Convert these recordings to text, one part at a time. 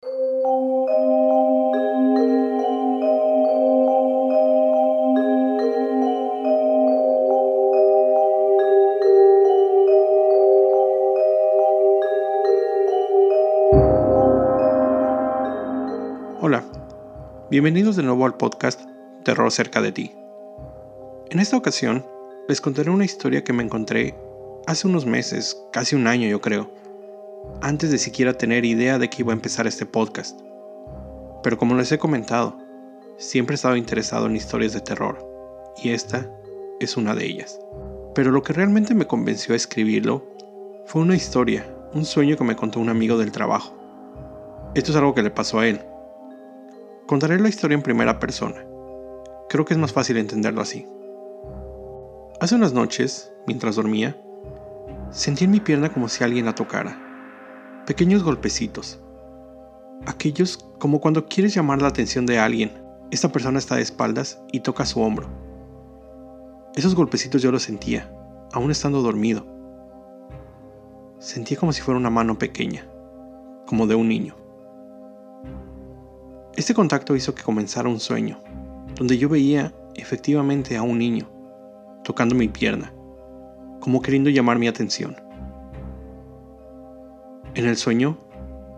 Hola, bienvenidos de nuevo al podcast Terror cerca de ti. En esta ocasión les contaré una historia que me encontré hace unos meses, casi un año yo creo, antes de siquiera tener idea de que iba a empezar este podcast. Pero como les he comentado, siempre he estado interesado en historias de terror, y esta es una de ellas. Pero lo que realmente me convenció a escribirlo fue una historia, un sueño que me contó un amigo del trabajo. Esto es algo que le pasó a él, Contaré la historia en primera persona. Creo que es más fácil entenderlo así. Hace unas noches, mientras dormía, sentí en mi pierna como si alguien la tocara. Pequeños golpecitos. Aquellos como cuando quieres llamar la atención de alguien. Esta persona está de espaldas y toca su hombro. Esos golpecitos yo los sentía, aún estando dormido. Sentía como si fuera una mano pequeña, como de un niño. Este contacto hizo que comenzara un sueño, donde yo veía efectivamente a un niño tocando mi pierna, como queriendo llamar mi atención. En el sueño,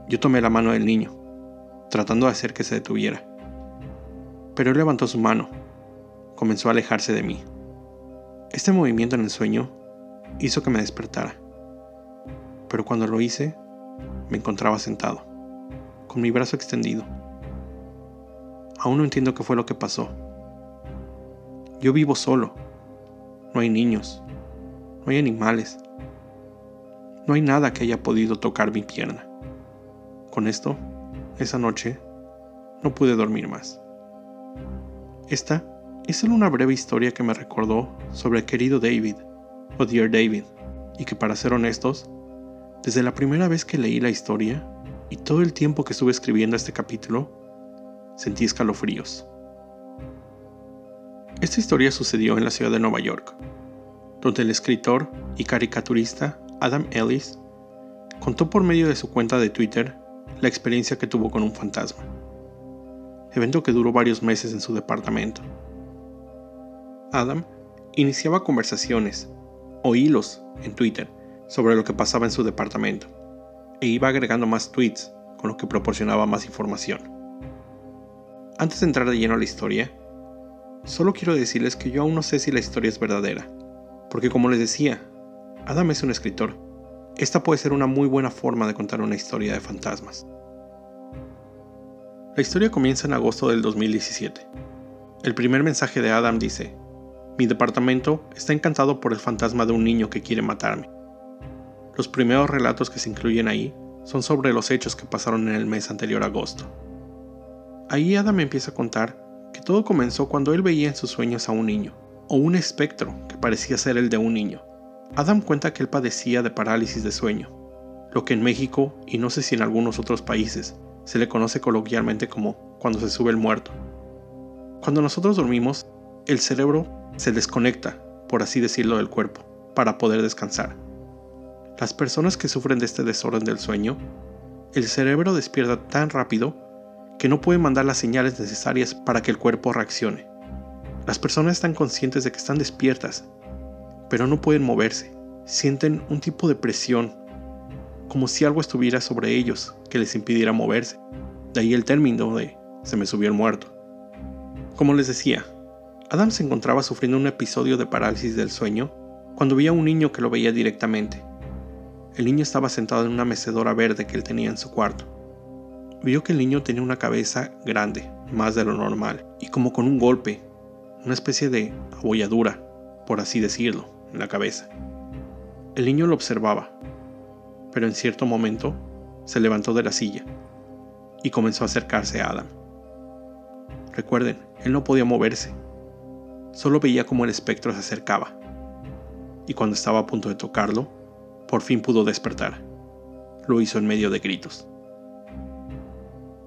yo tomé la mano del niño, tratando de hacer que se detuviera. Pero él levantó su mano, comenzó a alejarse de mí. Este movimiento en el sueño hizo que me despertara. Pero cuando lo hice, me encontraba sentado, con mi brazo extendido Aún no entiendo qué fue lo que pasó. Yo vivo solo. No hay niños. No hay animales. No hay nada que haya podido tocar mi pierna. Con esto, esa noche, no pude dormir más. Esta es solo una breve historia que me recordó sobre el querido David, o Dear David, y que para ser honestos, desde la primera vez que leí la historia y todo el tiempo que estuve escribiendo este capítulo, sentí escalofríos. Esta historia sucedió en la ciudad de Nueva York, donde el escritor y caricaturista Adam Ellis contó por medio de su cuenta de Twitter la experiencia que tuvo con un fantasma, evento que duró varios meses en su departamento. Adam iniciaba conversaciones o hilos en Twitter sobre lo que pasaba en su departamento e iba agregando más tweets con lo que proporcionaba más información. Antes de entrar de lleno a la historia, solo quiero decirles que yo aún no sé si la historia es verdadera, porque como les decía, Adam es un escritor. Esta puede ser una muy buena forma de contar una historia de fantasmas. La historia comienza en agosto del 2017. El primer mensaje de Adam dice, mi departamento está encantado por el fantasma de un niño que quiere matarme. Los primeros relatos que se incluyen ahí son sobre los hechos que pasaron en el mes anterior a agosto. Ahí Adam empieza a contar que todo comenzó cuando él veía en sus sueños a un niño, o un espectro que parecía ser el de un niño. Adam cuenta que él padecía de parálisis de sueño, lo que en México, y no sé si en algunos otros países, se le conoce coloquialmente como cuando se sube el muerto. Cuando nosotros dormimos, el cerebro se desconecta, por así decirlo, del cuerpo, para poder descansar. Las personas que sufren de este desorden del sueño, el cerebro despierta tan rápido que no pueden mandar las señales necesarias para que el cuerpo reaccione. Las personas están conscientes de que están despiertas, pero no pueden moverse. Sienten un tipo de presión, como si algo estuviera sobre ellos que les impidiera moverse. De ahí el término de se me subió el muerto. Como les decía, Adam se encontraba sufriendo un episodio de parálisis del sueño cuando veía a un niño que lo veía directamente. El niño estaba sentado en una mecedora verde que él tenía en su cuarto vio que el niño tenía una cabeza grande, más de lo normal, y como con un golpe, una especie de abolladura, por así decirlo, en la cabeza. El niño lo observaba, pero en cierto momento se levantó de la silla y comenzó a acercarse a Adam. Recuerden, él no podía moverse, solo veía cómo el espectro se acercaba, y cuando estaba a punto de tocarlo, por fin pudo despertar. Lo hizo en medio de gritos.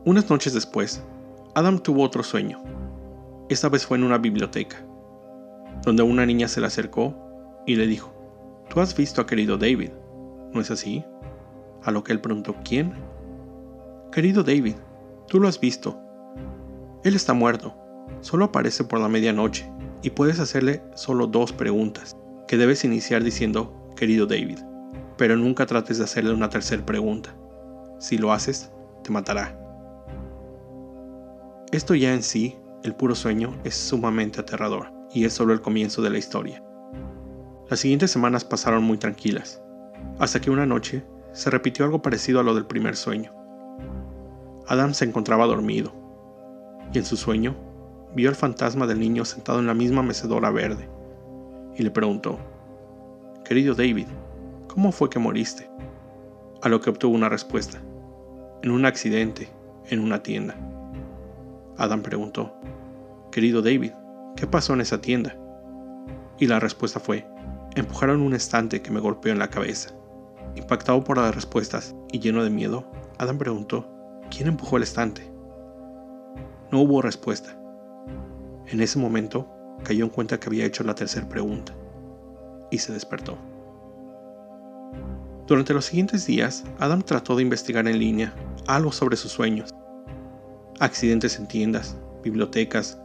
Unas noches después, Adam tuvo otro sueño. Esta vez fue en una biblioteca, donde una niña se le acercó y le dijo, Tú has visto a querido David, ¿no es así? A lo que él preguntó, ¿quién? Querido David, tú lo has visto. Él está muerto. Solo aparece por la medianoche y puedes hacerle solo dos preguntas, que debes iniciar diciendo, querido David, pero nunca trates de hacerle una tercera pregunta. Si lo haces, te matará. Esto ya en sí, el puro sueño, es sumamente aterrador y es solo el comienzo de la historia. Las siguientes semanas pasaron muy tranquilas, hasta que una noche se repitió algo parecido a lo del primer sueño. Adam se encontraba dormido, y en su sueño vio el fantasma del niño sentado en la misma mecedora verde, y le preguntó, Querido David, ¿cómo fue que moriste? A lo que obtuvo una respuesta, en un accidente, en una tienda. Adam preguntó, Querido David, ¿qué pasó en esa tienda? Y la respuesta fue, empujaron un estante que me golpeó en la cabeza. Impactado por las respuestas y lleno de miedo, Adam preguntó, ¿quién empujó el estante? No hubo respuesta. En ese momento, cayó en cuenta que había hecho la tercera pregunta y se despertó. Durante los siguientes días, Adam trató de investigar en línea algo sobre sus sueños. Accidentes en tiendas, bibliotecas,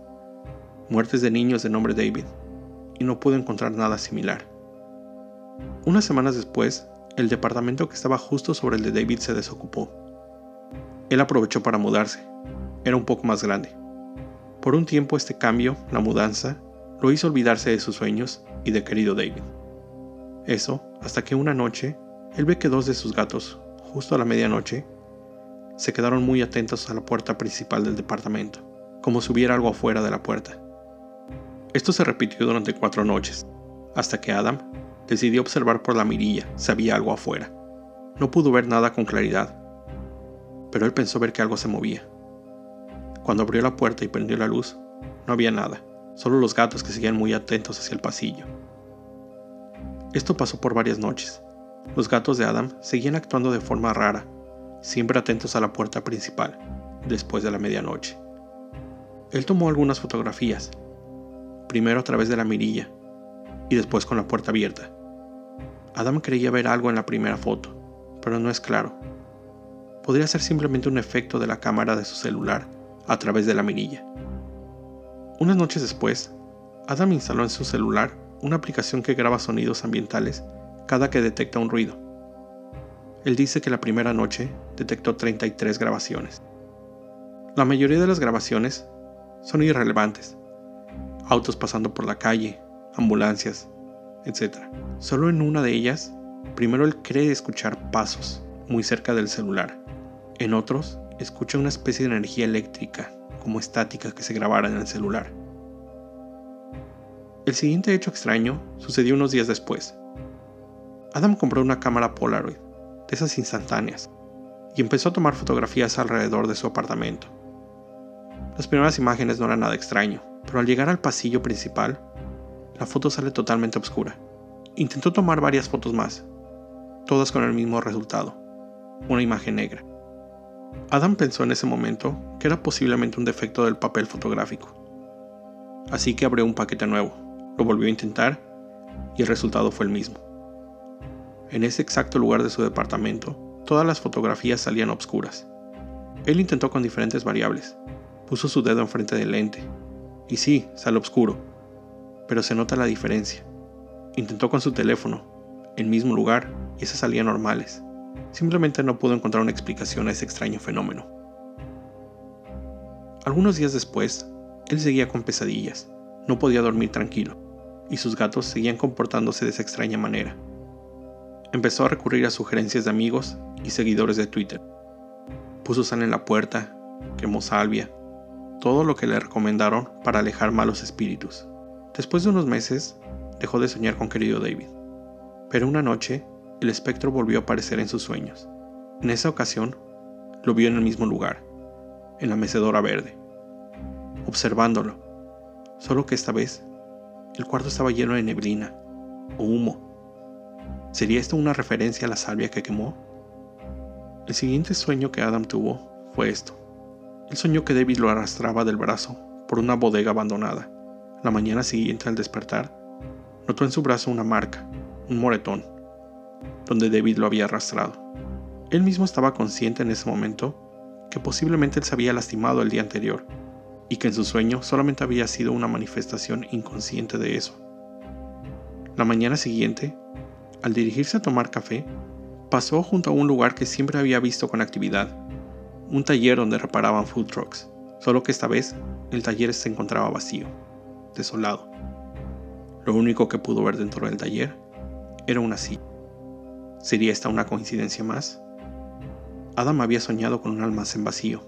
muertes de niños de nombre David, y no pudo encontrar nada similar. Unas semanas después, el departamento que estaba justo sobre el de David se desocupó. Él aprovechó para mudarse. Era un poco más grande. Por un tiempo este cambio, la mudanza, lo hizo olvidarse de sus sueños y de querido David. Eso hasta que una noche, él ve que dos de sus gatos, justo a la medianoche, se quedaron muy atentos a la puerta principal del departamento, como si hubiera algo afuera de la puerta. Esto se repitió durante cuatro noches, hasta que Adam decidió observar por la mirilla si había algo afuera. No pudo ver nada con claridad, pero él pensó ver que algo se movía. Cuando abrió la puerta y prendió la luz, no había nada, solo los gatos que seguían muy atentos hacia el pasillo. Esto pasó por varias noches. Los gatos de Adam seguían actuando de forma rara, siempre atentos a la puerta principal, después de la medianoche. Él tomó algunas fotografías, primero a través de la mirilla y después con la puerta abierta. Adam creía ver algo en la primera foto, pero no es claro. Podría ser simplemente un efecto de la cámara de su celular a través de la mirilla. Unas noches después, Adam instaló en su celular una aplicación que graba sonidos ambientales cada que detecta un ruido. Él dice que la primera noche detectó 33 grabaciones. La mayoría de las grabaciones son irrelevantes. Autos pasando por la calle, ambulancias, etc. Solo en una de ellas, primero él cree escuchar pasos muy cerca del celular. En otros, escucha una especie de energía eléctrica, como estática que se grabara en el celular. El siguiente hecho extraño sucedió unos días después. Adam compró una cámara Polaroid, de esas instantáneas, y empezó a tomar fotografías alrededor de su apartamento. Las primeras imágenes no eran nada extraño, pero al llegar al pasillo principal, la foto sale totalmente oscura. Intentó tomar varias fotos más, todas con el mismo resultado, una imagen negra. Adam pensó en ese momento que era posiblemente un defecto del papel fotográfico. Así que abrió un paquete nuevo, lo volvió a intentar y el resultado fue el mismo. En ese exacto lugar de su departamento, todas las fotografías salían oscuras. Él intentó con diferentes variables. Puso su dedo enfrente del lente. Y sí, sale oscuro, pero se nota la diferencia. Intentó con su teléfono, el mismo lugar, y esas salían normales. Simplemente no pudo encontrar una explicación a ese extraño fenómeno. Algunos días después, él seguía con pesadillas, no podía dormir tranquilo, y sus gatos seguían comportándose de esa extraña manera. Empezó a recurrir a sugerencias de amigos y seguidores de Twitter. Puso sal en la puerta, quemó salvia, todo lo que le recomendaron para alejar malos espíritus. Después de unos meses, dejó de soñar con querido David. Pero una noche, el espectro volvió a aparecer en sus sueños. En esa ocasión, lo vio en el mismo lugar, en la mecedora verde, observándolo, solo que esta vez el cuarto estaba lleno de neblina o humo. ¿Sería esto una referencia a la salvia que quemó? El siguiente sueño que Adam tuvo fue esto. Él soñó que David lo arrastraba del brazo por una bodega abandonada la mañana siguiente al despertar, notó en su brazo una marca, un moretón, donde David lo había arrastrado. Él mismo estaba consciente en ese momento que posiblemente él se había lastimado el día anterior y que en su sueño solamente había sido una manifestación inconsciente de eso. La mañana siguiente, al dirigirse a tomar café, pasó junto a un lugar que siempre había visto con actividad, un taller donde reparaban food trucks, solo que esta vez el taller se encontraba vacío, desolado. Lo único que pudo ver dentro del taller era una silla. ¿Sería esta una coincidencia más? Adam había soñado con un almacén vacío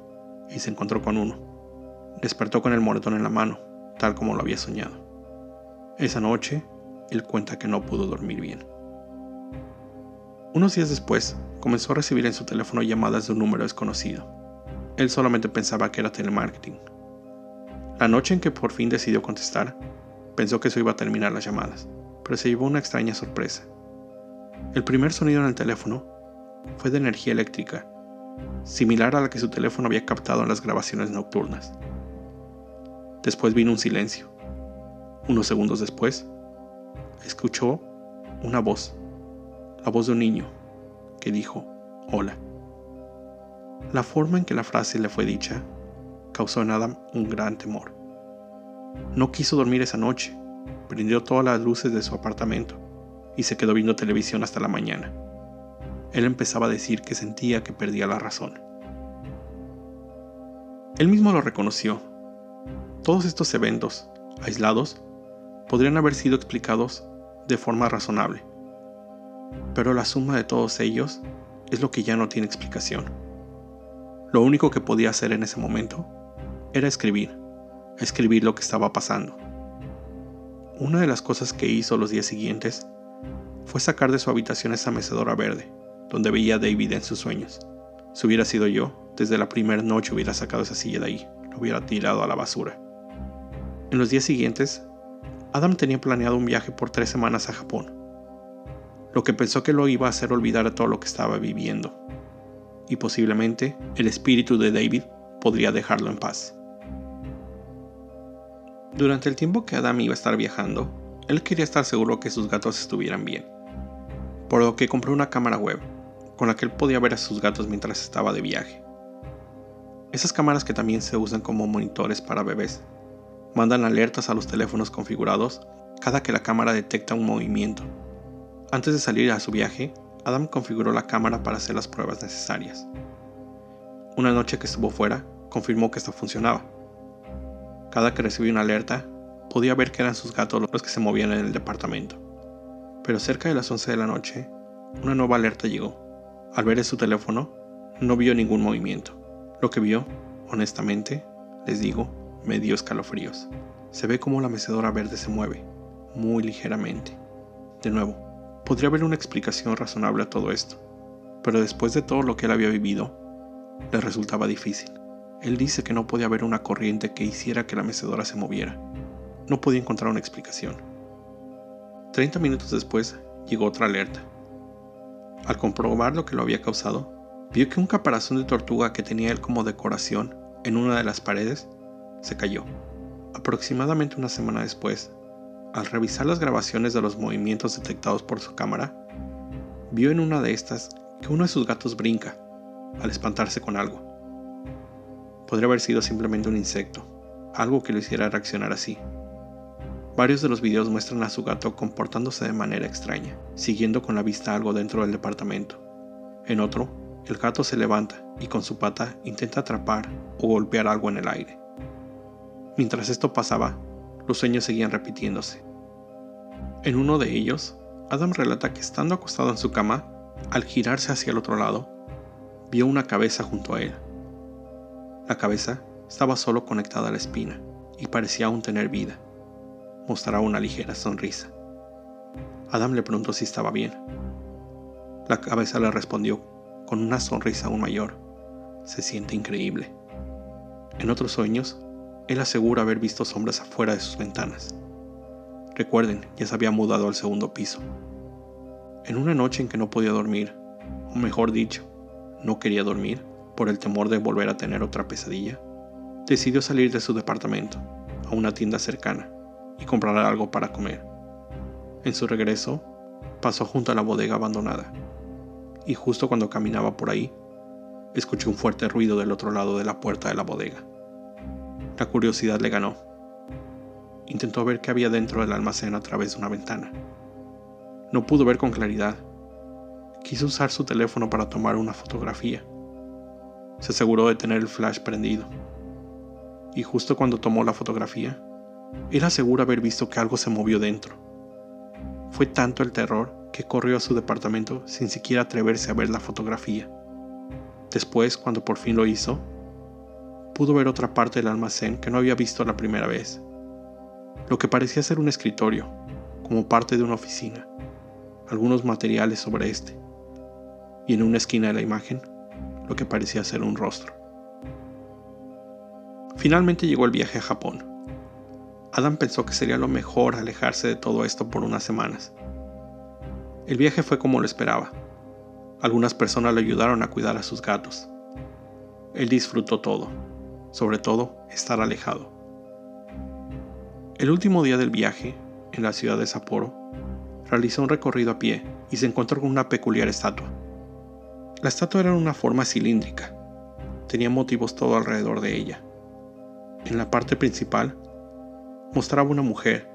y se encontró con uno. Despertó con el moretón en la mano, tal como lo había soñado. Esa noche, él cuenta que no pudo dormir bien. Unos días después, comenzó a recibir en su teléfono llamadas de un número desconocido. Él solamente pensaba que era telemarketing. La noche en que por fin decidió contestar, pensó que eso iba a terminar las llamadas, pero se llevó una extraña sorpresa. El primer sonido en el teléfono fue de energía eléctrica, similar a la que su teléfono había captado en las grabaciones nocturnas. Después vino un silencio. Unos segundos después, escuchó una voz la voz de un niño, que dijo, hola. La forma en que la frase le fue dicha causó en Adam un gran temor. No quiso dormir esa noche, prendió todas las luces de su apartamento y se quedó viendo televisión hasta la mañana. Él empezaba a decir que sentía que perdía la razón. Él mismo lo reconoció. Todos estos eventos, aislados, podrían haber sido explicados de forma razonable pero la suma de todos ellos es lo que ya no tiene explicación. Lo único que podía hacer en ese momento era escribir, escribir lo que estaba pasando. Una de las cosas que hizo los días siguientes fue sacar de su habitación esa mecedora verde, donde veía a David en sus sueños. Si hubiera sido yo, desde la primera noche hubiera sacado esa silla de ahí, lo hubiera tirado a la basura. En los días siguientes, Adam tenía planeado un viaje por tres semanas a Japón lo que pensó que lo iba a hacer olvidar todo lo que estaba viviendo, y posiblemente el espíritu de David podría dejarlo en paz. Durante el tiempo que Adam iba a estar viajando, él quería estar seguro que sus gatos estuvieran bien, por lo que compró una cámara web, con la que él podía ver a sus gatos mientras estaba de viaje. Esas cámaras que también se usan como monitores para bebés, mandan alertas a los teléfonos configurados cada que la cámara detecta un movimiento antes de salir a su viaje, Adam configuró la cámara para hacer las pruebas necesarias. Una noche que estuvo fuera, confirmó que esto funcionaba. Cada que recibía una alerta, podía ver que eran sus gatos los que se movían en el departamento. Pero cerca de las 11 de la noche, una nueva alerta llegó. Al ver en su teléfono, no vio ningún movimiento. Lo que vio, honestamente, les digo, me dio escalofríos. Se ve como la mecedora verde se mueve, muy ligeramente. De nuevo, Podría haber una explicación razonable a todo esto, pero después de todo lo que él había vivido, le resultaba difícil. Él dice que no podía haber una corriente que hiciera que la mecedora se moviera. No podía encontrar una explicación. Treinta minutos después llegó otra alerta. Al comprobar lo que lo había causado, vio que un caparazón de tortuga que tenía él como decoración en una de las paredes se cayó. Aproximadamente una semana después, al revisar las grabaciones de los movimientos detectados por su cámara, vio en una de estas que uno de sus gatos brinca, al espantarse con algo. Podría haber sido simplemente un insecto, algo que lo hiciera reaccionar así. Varios de los videos muestran a su gato comportándose de manera extraña, siguiendo con la vista algo dentro del departamento. En otro, el gato se levanta y con su pata intenta atrapar o golpear algo en el aire. Mientras esto pasaba, los sueños seguían repitiéndose. En uno de ellos, Adam relata que estando acostado en su cama, al girarse hacia el otro lado, vio una cabeza junto a él. La cabeza estaba solo conectada a la espina y parecía aún tener vida. Mostraba una ligera sonrisa. Adam le preguntó si estaba bien. La cabeza le respondió con una sonrisa aún mayor. Se siente increíble. En otros sueños, él asegura haber visto sombras afuera de sus ventanas. Recuerden, ya se había mudado al segundo piso. En una noche en que no podía dormir, o mejor dicho, no quería dormir por el temor de volver a tener otra pesadilla, decidió salir de su departamento a una tienda cercana y comprar algo para comer. En su regreso, pasó junto a la bodega abandonada, y justo cuando caminaba por ahí, escuché un fuerte ruido del otro lado de la puerta de la bodega. La curiosidad le ganó. Intentó ver qué había dentro del almacén a través de una ventana. No pudo ver con claridad. Quiso usar su teléfono para tomar una fotografía. Se aseguró de tener el flash prendido. Y justo cuando tomó la fotografía, era seguro haber visto que algo se movió dentro. Fue tanto el terror que corrió a su departamento sin siquiera atreverse a ver la fotografía. Después, cuando por fin lo hizo, pudo ver otra parte del almacén que no había visto la primera vez. Lo que parecía ser un escritorio, como parte de una oficina, algunos materiales sobre este, y en una esquina de la imagen, lo que parecía ser un rostro. Finalmente llegó el viaje a Japón. Adam pensó que sería lo mejor alejarse de todo esto por unas semanas. El viaje fue como lo esperaba. Algunas personas le ayudaron a cuidar a sus gatos. Él disfrutó todo, sobre todo estar alejado. El último día del viaje, en la ciudad de Sapporo, realizó un recorrido a pie y se encontró con una peculiar estatua. La estatua era una forma cilíndrica. Tenía motivos todo alrededor de ella. En la parte principal mostraba una mujer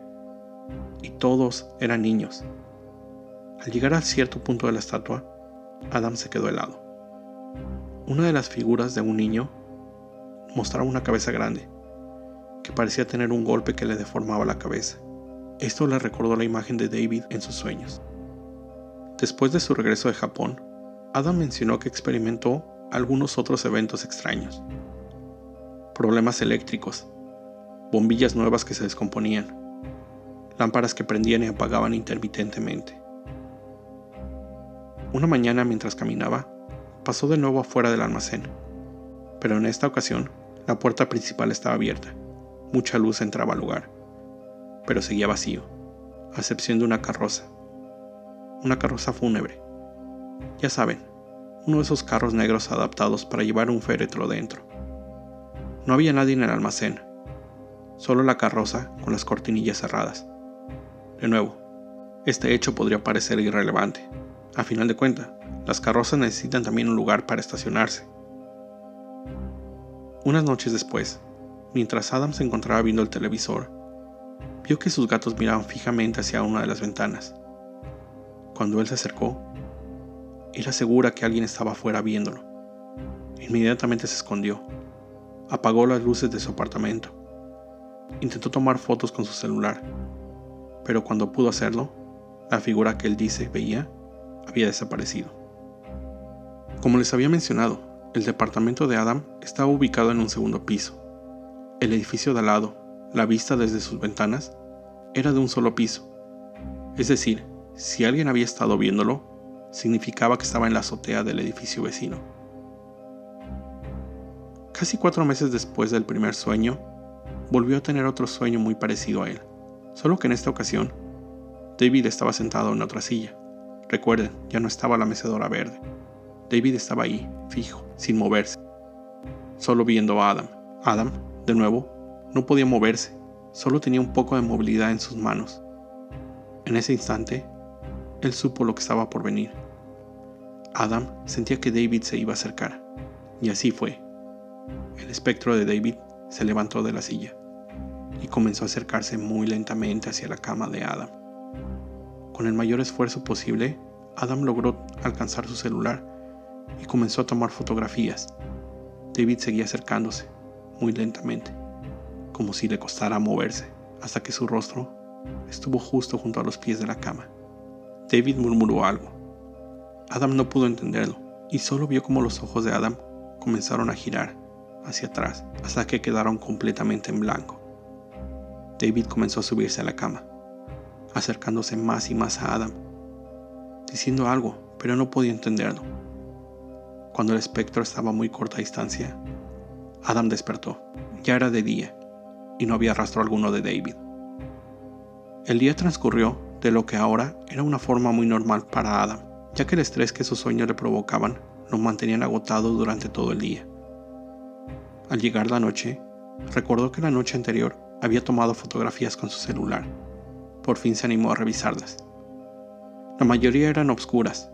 y todos eran niños. Al llegar a cierto punto de la estatua, Adam se quedó helado. Una de las figuras de un niño mostraba una cabeza grande, que parecía tener un golpe que le deformaba la cabeza. Esto le recordó la imagen de David en sus sueños. Después de su regreso de Japón, Adam mencionó que experimentó algunos otros eventos extraños. Problemas eléctricos, bombillas nuevas que se descomponían, lámparas que prendían y apagaban intermitentemente. Una mañana mientras caminaba, pasó de nuevo afuera del almacén, pero en esta ocasión la puerta principal estaba abierta. Mucha luz entraba al lugar, pero seguía vacío, a excepción de una carroza. Una carroza fúnebre. Ya saben, uno de esos carros negros adaptados para llevar un féretro dentro. No había nadie en el almacén, solo la carroza con las cortinillas cerradas. De nuevo, este hecho podría parecer irrelevante, a final de cuentas, las carrozas necesitan también un lugar para estacionarse. Unas noches después, mientras Adam se encontraba viendo el televisor, vio que sus gatos miraban fijamente hacia una de las ventanas. Cuando él se acercó, era segura que alguien estaba afuera viéndolo. Inmediatamente se escondió. Apagó las luces de su apartamento. Intentó tomar fotos con su celular, pero cuando pudo hacerlo, la figura que él dice veía había desaparecido. Como les había mencionado, el departamento de Adam estaba ubicado en un segundo piso. El edificio de al lado, la vista desde sus ventanas, era de un solo piso. Es decir, si alguien había estado viéndolo, significaba que estaba en la azotea del edificio vecino. Casi cuatro meses después del primer sueño, volvió a tener otro sueño muy parecido a él, solo que en esta ocasión, David estaba sentado en otra silla. Recuerden, ya no estaba la mecedora verde. David estaba ahí, fijo, sin moverse, solo viendo a Adam. Adam, de nuevo, no podía moverse, solo tenía un poco de movilidad en sus manos. En ese instante, él supo lo que estaba por venir. Adam sentía que David se iba a acercar, y así fue. El espectro de David se levantó de la silla y comenzó a acercarse muy lentamente hacia la cama de Adam. Con el mayor esfuerzo posible, Adam logró alcanzar su celular y comenzó a tomar fotografías. David seguía acercándose, muy lentamente, como si le costara moverse, hasta que su rostro estuvo justo junto a los pies de la cama. David murmuró algo. Adam no pudo entenderlo y solo vio como los ojos de Adam comenzaron a girar hacia atrás hasta que quedaron completamente en blanco. David comenzó a subirse a la cama acercándose más y más a Adam, diciendo algo, pero no podía entenderlo. Cuando el espectro estaba a muy corta distancia, Adam despertó. Ya era de día y no había rastro alguno de David. El día transcurrió de lo que ahora era una forma muy normal para Adam, ya que el estrés que sus sueños le provocaban lo mantenían agotado durante todo el día. Al llegar la noche, recordó que la noche anterior había tomado fotografías con su celular por fin se animó a revisarlas. La mayoría eran obscuras,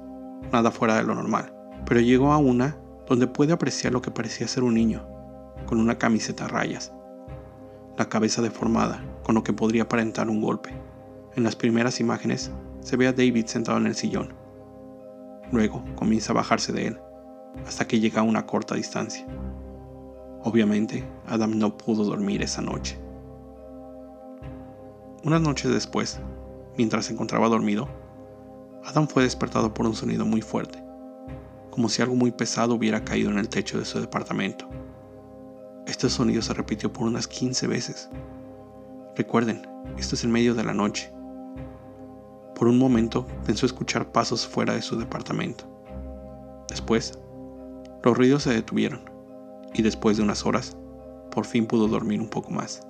nada fuera de lo normal, pero llegó a una donde puede apreciar lo que parecía ser un niño, con una camiseta a rayas, la cabeza deformada, con lo que podría aparentar un golpe. En las primeras imágenes se ve a David sentado en el sillón. Luego comienza a bajarse de él, hasta que llega a una corta distancia. Obviamente, Adam no pudo dormir esa noche. Unas noches después, mientras se encontraba dormido, Adam fue despertado por un sonido muy fuerte, como si algo muy pesado hubiera caído en el techo de su departamento. Este sonido se repitió por unas 15 veces. Recuerden, esto es en medio de la noche. Por un momento pensó escuchar pasos fuera de su departamento. Después, los ruidos se detuvieron y después de unas horas, por fin pudo dormir un poco más.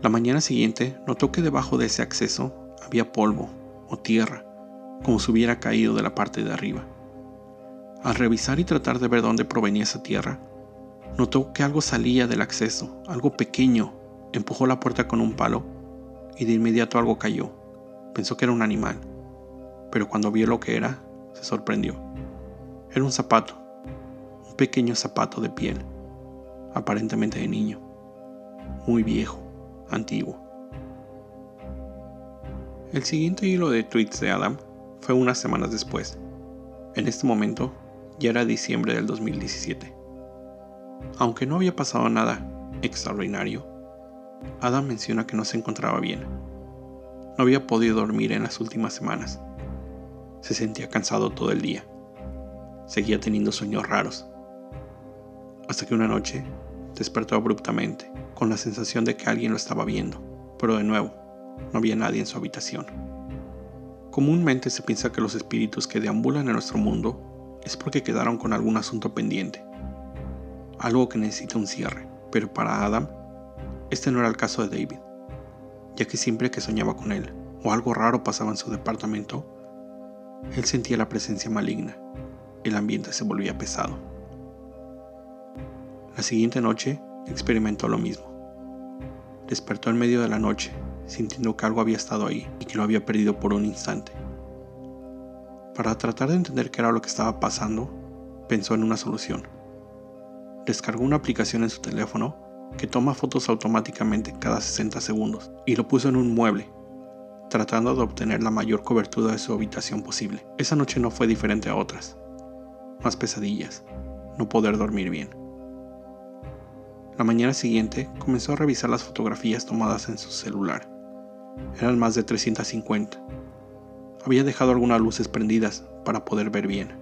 La mañana siguiente notó que debajo de ese acceso había polvo o tierra, como si hubiera caído de la parte de arriba. Al revisar y tratar de ver dónde provenía esa tierra, notó que algo salía del acceso, algo pequeño, empujó la puerta con un palo y de inmediato algo cayó. Pensó que era un animal, pero cuando vio lo que era, se sorprendió. Era un zapato, un pequeño zapato de piel, aparentemente de niño, muy viejo, antiguo. El siguiente hilo de tweets de Adam fue unas semanas después. En este momento, ya era diciembre del 2017. Aunque no había pasado nada extraordinario, Adam menciona que no se encontraba bien. No había podido dormir en las últimas semanas. Se sentía cansado todo el día. Seguía teniendo sueños raros. Hasta que una noche despertó abruptamente, con la sensación de que alguien lo estaba viendo, pero de nuevo, no había nadie en su habitación. Comúnmente se piensa que los espíritus que deambulan en nuestro mundo es porque quedaron con algún asunto pendiente, algo que necesita un cierre, pero para Adam, este no era el caso de David, ya que siempre que soñaba con él o algo raro pasaba en su departamento, él sentía la presencia maligna, el ambiente se volvía pesado. La siguiente noche experimentó lo mismo. Despertó en medio de la noche sintiendo que algo había estado ahí y que lo había perdido por un instante. Para tratar de entender qué era lo que estaba pasando, pensó en una solución. Descargó una aplicación en su teléfono que toma fotos automáticamente cada 60 segundos y lo puso en un mueble, tratando de obtener la mayor cobertura de su habitación posible. Esa noche no fue diferente a otras. Más pesadillas, no poder dormir bien. La mañana siguiente comenzó a revisar las fotografías tomadas en su celular eran más de 350. Había dejado algunas luces prendidas para poder ver bien.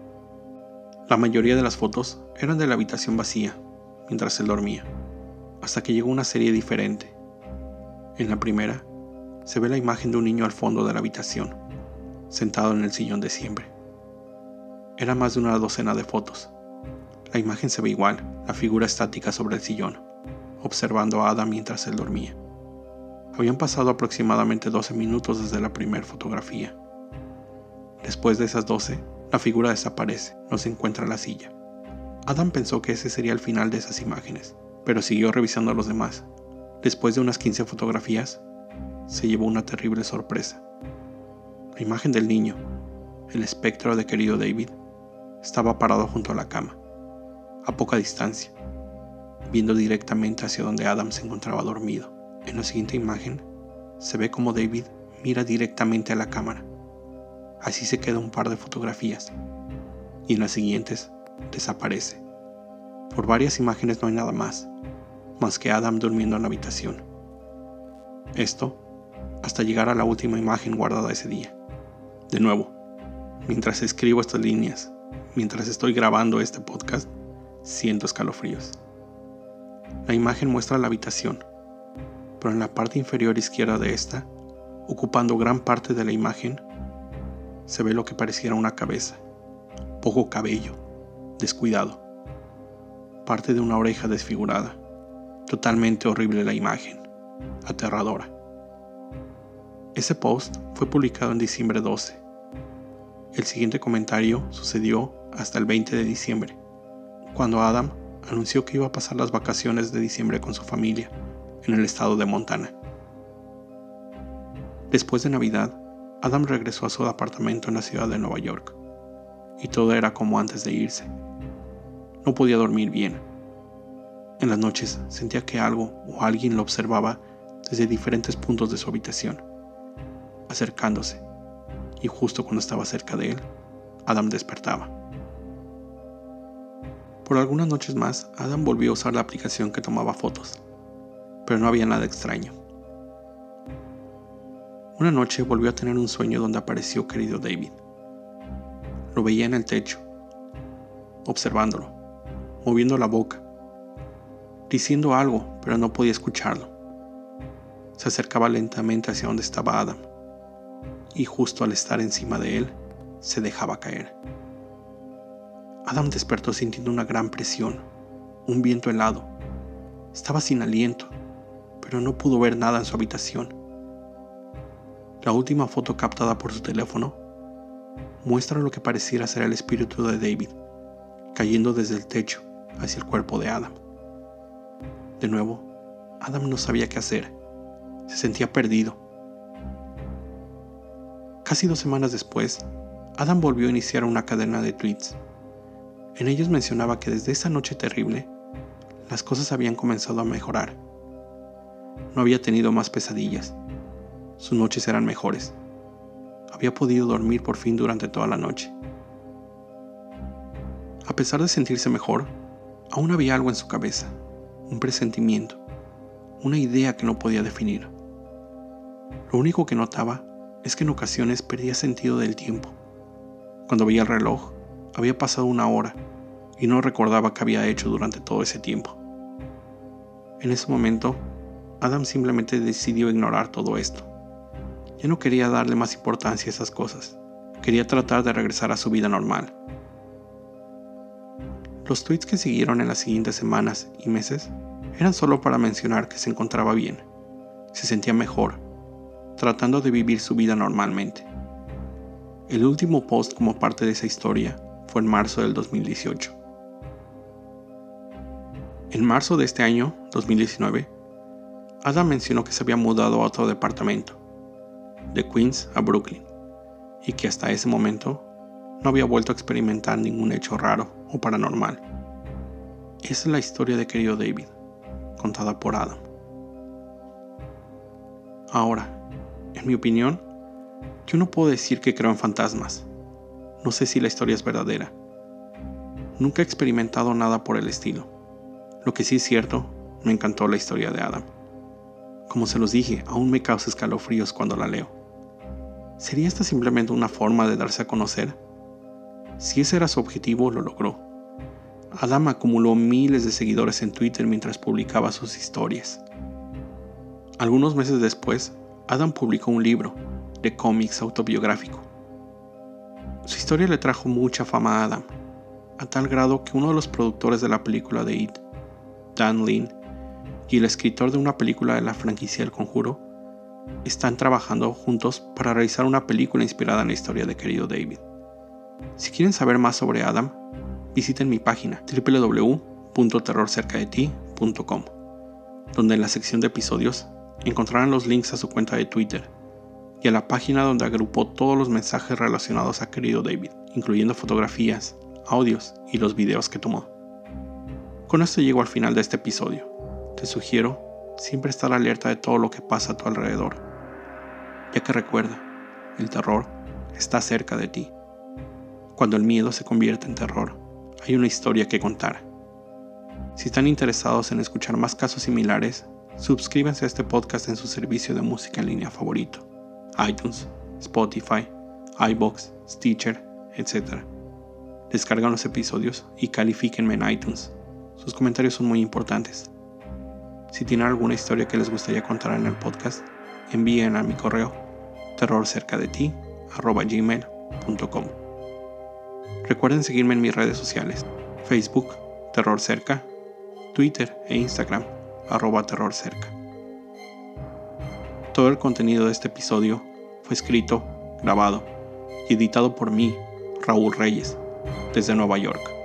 La mayoría de las fotos eran de la habitación vacía, mientras él dormía, hasta que llegó una serie diferente. En la primera, se ve la imagen de un niño al fondo de la habitación, sentado en el sillón de siempre. Era más de una docena de fotos. La imagen se ve igual, la figura estática sobre el sillón, observando a Ada mientras él dormía. Habían pasado aproximadamente 12 minutos desde la primera fotografía. Después de esas 12, la figura desaparece, no se encuentra en la silla. Adam pensó que ese sería el final de esas imágenes, pero siguió revisando a los demás. Después de unas 15 fotografías, se llevó una terrible sorpresa. La imagen del niño, el espectro de querido David, estaba parado junto a la cama, a poca distancia, viendo directamente hacia donde Adam se encontraba dormido. En la siguiente imagen se ve como David mira directamente a la cámara. Así se queda un par de fotografías. Y en las siguientes desaparece. Por varias imágenes no hay nada más, más que Adam durmiendo en la habitación. Esto hasta llegar a la última imagen guardada ese día. De nuevo, mientras escribo estas líneas, mientras estoy grabando este podcast, siento escalofríos. La imagen muestra la habitación, pero en la parte inferior izquierda de esta, ocupando gran parte de la imagen, se ve lo que pareciera una cabeza, poco cabello, descuidado, parte de una oreja desfigurada, totalmente horrible la imagen, aterradora. Ese post fue publicado en diciembre 12. El siguiente comentario sucedió hasta el 20 de diciembre, cuando Adam anunció que iba a pasar las vacaciones de diciembre con su familia en el estado de Montana. Después de Navidad, Adam regresó a su apartamento en la ciudad de Nueva York. y todo era como antes de irse. No podía dormir bien. En las noches sentía que algo o alguien lo observaba desde diferentes puntos de su habitación, acercándose, y justo cuando estaba cerca de él, Adam despertaba. Por algunas noches más, Adam volvió a usar la aplicación que tomaba fotos, pero no había nada extraño. Una noche volvió a tener un sueño donde apareció querido David. Lo veía en el techo, observándolo, moviendo la boca, diciendo algo, pero no podía escucharlo. Se acercaba lentamente hacia donde estaba Adam, y justo al estar encima de él, se dejaba caer. Adam despertó sintiendo una gran presión, un viento helado. Estaba sin aliento, pero no pudo ver nada en su habitación. La última foto captada por su teléfono muestra lo que pareciera ser el espíritu de David, cayendo desde el techo hacia el cuerpo de Adam. De nuevo, Adam no sabía qué hacer. Se sentía perdido. Casi dos semanas después, Adam volvió a iniciar una cadena de tweets. En ellos mencionaba que desde esa noche terrible, las cosas habían comenzado a mejorar. No había tenido más pesadillas sus noches eran mejores. Había podido dormir por fin durante toda la noche. A pesar de sentirse mejor, aún había algo en su cabeza, un presentimiento, una idea que no podía definir. Lo único que notaba es que en ocasiones perdía sentido del tiempo. Cuando veía el reloj, había pasado una hora y no recordaba qué había hecho durante todo ese tiempo. En ese momento, Adam simplemente decidió ignorar todo esto. Ya no quería darle más importancia a esas cosas. Quería tratar de regresar a su vida normal. Los tweets que siguieron en las siguientes semanas y meses eran solo para mencionar que se encontraba bien, se sentía mejor, tratando de vivir su vida normalmente. El último post como parte de esa historia fue en marzo del 2018. En marzo de este año, 2019, Adam mencionó que se había mudado a otro departamento de Queens a Brooklyn, y que hasta ese momento no había vuelto a experimentar ningún hecho raro o paranormal. Es la historia de querido David, contada por Adam. Ahora, en mi opinión, yo no puedo decir que creo en fantasmas. No sé si la historia es verdadera. Nunca he experimentado nada por el estilo. Lo que sí es cierto, me encantó la historia de Adam. Como se los dije, aún me causa escalofríos cuando la leo. ¿Sería esta simplemente una forma de darse a conocer? Si ese era su objetivo, lo logró. Adam acumuló miles de seguidores en Twitter mientras publicaba sus historias. Algunos meses después, Adam publicó un libro de cómics autobiográfico. Su historia le trajo mucha fama a Adam, a tal grado que uno de los productores de la película de It, Dan Lin, y el escritor de una película de la franquicia El Conjuro, están trabajando juntos para realizar una película inspirada en la historia de querido David. Si quieren saber más sobre Adam, visiten mi página www.terrorcercadeti.com, donde en la sección de episodios encontrarán los links a su cuenta de Twitter y a la página donde agrupó todos los mensajes relacionados a querido David, incluyendo fotografías, audios y los videos que tomó. Con esto llego al final de este episodio. Te sugiero siempre estar alerta de todo lo que pasa a tu alrededor, ya que recuerda, el terror está cerca de ti. Cuando el miedo se convierte en terror, hay una historia que contar. Si están interesados en escuchar más casos similares, suscríbanse a este podcast en su servicio de música en línea favorito, iTunes, Spotify, iBox, Stitcher, etc. Descargan los episodios y califíquenme en iTunes. Sus comentarios son muy importantes. Si tienen alguna historia que les gustaría contar en el podcast, envíen a mi correo terrorcercadeti@gmail.com. Recuerden seguirme en mis redes sociales, Facebook, Terror Cerca, Twitter e Instagram, arroba Terror Cerca. Todo el contenido de este episodio fue escrito, grabado y editado por mí, Raúl Reyes, desde Nueva York.